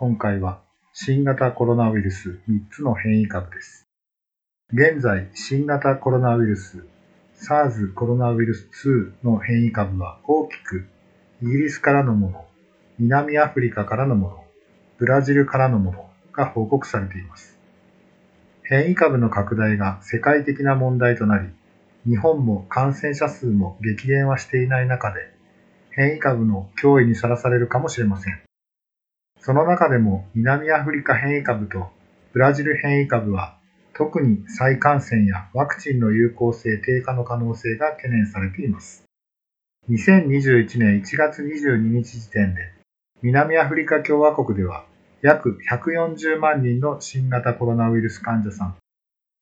今回は、新型コロナウイルス3つの変異株です。現在、新型コロナウイルス、SARS コロナウイルス2の変異株は大きく、イギリスからのもの、南アフリカからのもの、ブラジルからのものが報告されています。変異株の拡大が世界的な問題となり、日本も感染者数も激減はしていない中で、変異株の脅威にさらされるかもしれません。その中でも南アフリカ変異株とブラジル変異株は、特に再感染やワクチンの有効性低下の可能性が懸念されています。2021年1月22日時点で、南アフリカ共和国では約140万人の新型コロナウイルス患者さん、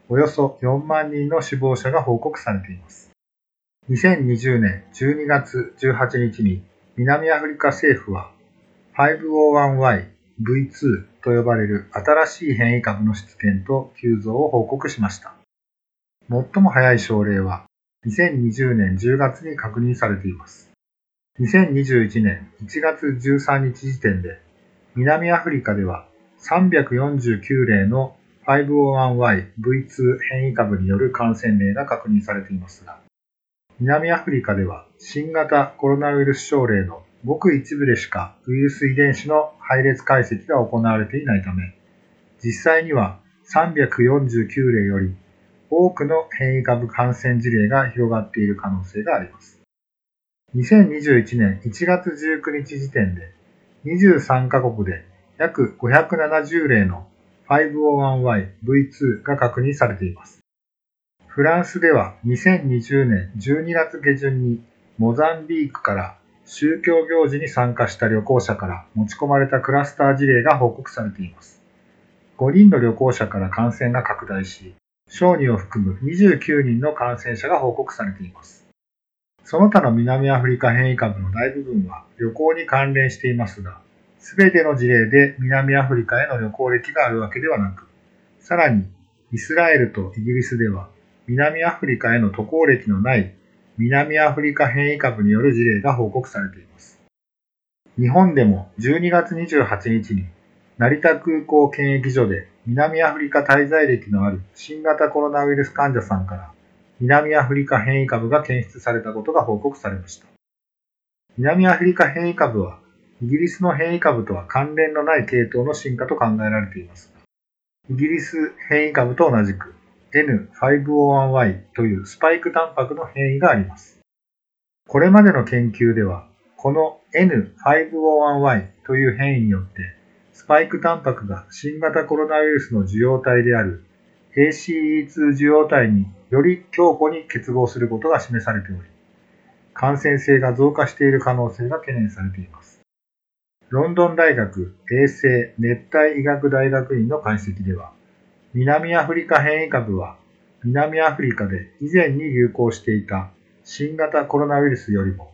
およそ4万人の死亡者が報告されています。2020年12月18日に南アフリカ政府は 501Y-V2 と呼ばれる新しい変異株の出現と急増を報告しました。最も早い症例は2020年10月に確認されています。2021年1月13日時点で南アフリカでは349例の 501Y-V2 変異株による感染例が確認されていますが、南アフリカでは新型コロナウイルス症例のごく一部でしかウイルス遺伝子の配列解析が行われていないため、実際には349例より多くの変異株感染事例が広がっている可能性があります。2021年1月19日時点で23カ国で約570例の 501Y-V2 が確認されています。フランスでは2020年12月下旬にモザンビークから宗教行事に参加した旅行者から持ち込まれたクラスター事例が報告されています。5人の旅行者から感染が拡大し、小児を含む29人の感染者が報告されています。その他の南アフリカ変異株の大部分は旅行に関連していますが、すべての事例で南アフリカへの旅行歴があるわけではなく、さらにイスラエルとイギリスでは南アフリカへの渡航歴のない南アフリカ変異株による事例が報告されています。日本でも12月28日に成田空港検疫所で南アフリカ滞在歴のある新型コロナウイルス患者さんから南アフリカ変異株が検出されたことが報告されました。南アフリカ変異株はイギリスの変異株とは関連のない系統の進化と考えられています、イギリス変異株と同じく N501Y というスパイクタンパクの変異があります。これまでの研究では、この N501Y という変異によって、スパイクタンパクが新型コロナウイルスの受容体である ACE2 受容体により強固に結合することが示されており、感染性が増加している可能性が懸念されています。ロンドン大学衛生熱帯医学大学院の解析では、南アフリカ変異株は南アフリカで以前に流行していた新型コロナウイルスよりも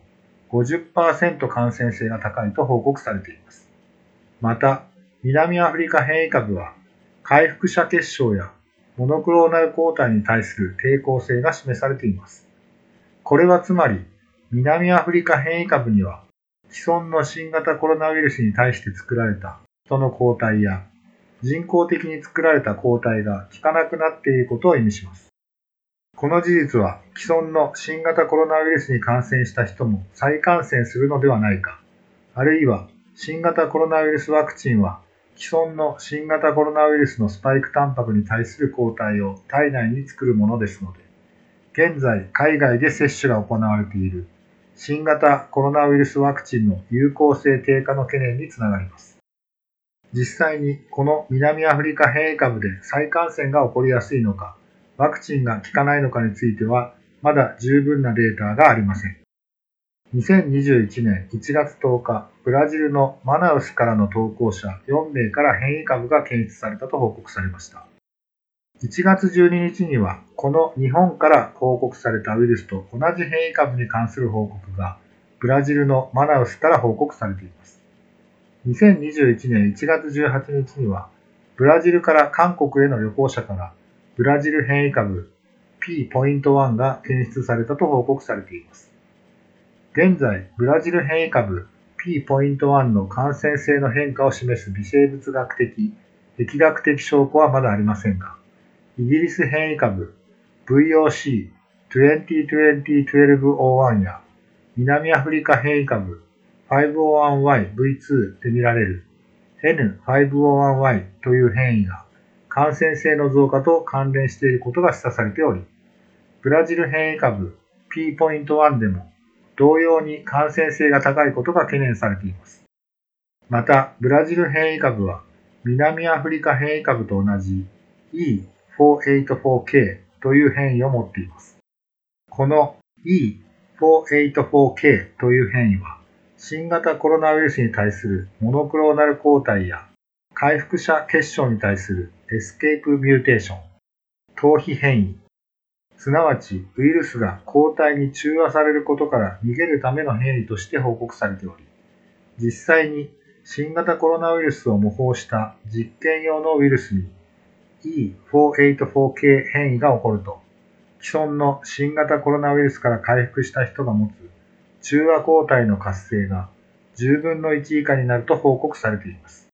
50%感染性が高いと報告されています。また、南アフリカ変異株は回復者結晶やモノクローナル抗体に対する抵抗性が示されています。これはつまり、南アフリカ変異株には既存の新型コロナウイルスに対して作られた人の抗体や人工的に作られた抗体が効かなくなっていることを意味します。この事実は既存の新型コロナウイルスに感染した人も再感染するのではないか、あるいは新型コロナウイルスワクチンは既存の新型コロナウイルスのスパイクタンパクに対する抗体を体内に作るものですので、現在海外で接種が行われている新型コロナウイルスワクチンの有効性低下の懸念につながります。実際にこの南アフリカ変異株で再感染が起こりやすいのか、ワクチンが効かないのかについては、まだ十分なデータがありません。2021年1月10日、ブラジルのマナウスからの投稿者4名から変異株が検出されたと報告されました。1月12日には、この日本から報告されたウイルスと同じ変異株に関する報告が、ブラジルのマナウスから報告されています。2021年1月18日には、ブラジルから韓国への旅行者から、ブラジル変異株 P.1 が検出されたと報告されています。現在、ブラジル変異株 P.1 の感染性の変化を示す微生物学的、疫学的証拠はまだありませんが、イギリス変異株 VOC2020-1201 や南アフリカ変異株 501Y-V2 で見られる N501Y という変異が感染性の増加と関連していることが示唆されており、ブラジル変異株 P.1 でも同様に感染性が高いことが懸念されています。また、ブラジル変異株は南アフリカ変異株と同じ E 484K という変異を持っています。この E484K という変異は、新型コロナウイルスに対するモノクローナル抗体や回復者血漿に対する escape mutation、逃避変異、すなわちウイルスが抗体に中和されることから逃げるための変異として報告されており、実際に新型コロナウイルスを模倣した実験用のウイルスに E484K 変異が起こると、既存の新型コロナウイルスから回復した人が持つ中和抗体の活性が10分の1以下になると報告されています。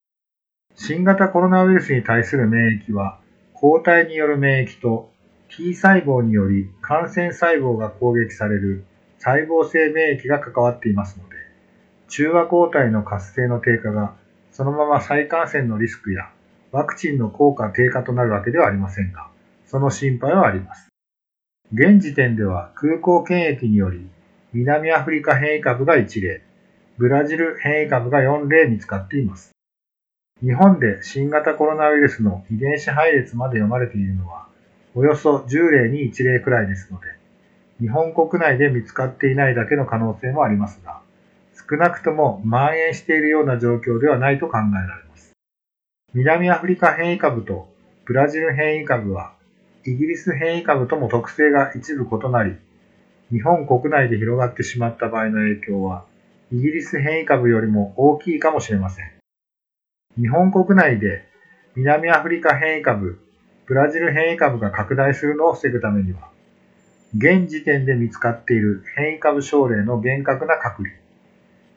新型コロナウイルスに対する免疫は、抗体による免疫と T 細胞により感染細胞が攻撃される細胞性免疫が関わっていますので、中和抗体の活性の低下がそのまま再感染のリスクやワクチンの効果低下となるわけではありませんが、その心配はあります。現時点では空港検疫により、南アフリカ変異株が1例、ブラジル変異株が4例見つかっています。日本で新型コロナウイルスの遺伝子配列まで読まれているのは、およそ10例に1例くらいですので、日本国内で見つかっていないだけの可能性もありますが、少なくとも蔓延しているような状況ではないと考えられます。南アフリカ変異株とブラジル変異株は、イギリス変異株とも特性が一部異なり、日本国内で広がってしまった場合の影響は、イギリス変異株よりも大きいかもしれません。日本国内で南アフリカ変異株、ブラジル変異株が拡大するのを防ぐためには、現時点で見つかっている変異株症例の厳格な隔離、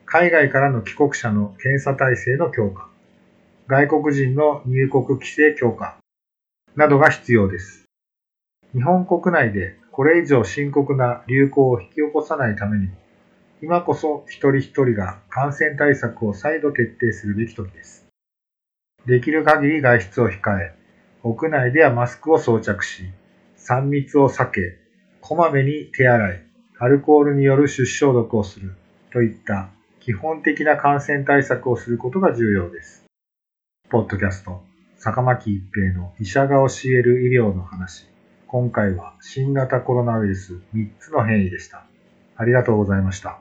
海外からの帰国者の検査体制の強化、外国人の入国規制強化などが必要です。日本国内でこれ以上深刻な流行を引き起こさないためにも、今こそ一人一人が感染対策を再度徹底するべき時です。できる限り外出を控え、屋内ではマスクを装着し、3密を避け、こまめに手洗い、アルコールによる手指消毒をするといった基本的な感染対策をすることが重要です。ポッドキャスト、坂巻一平の医者が教える医療の話。今回は新型コロナウイルス3つの変異でした。ありがとうございました。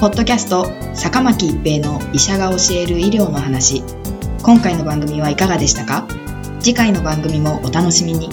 ポッドキャスト、坂巻一平の医者が教える医療の話。今回の番組はいかがでしたか？次回の番組もお楽しみに。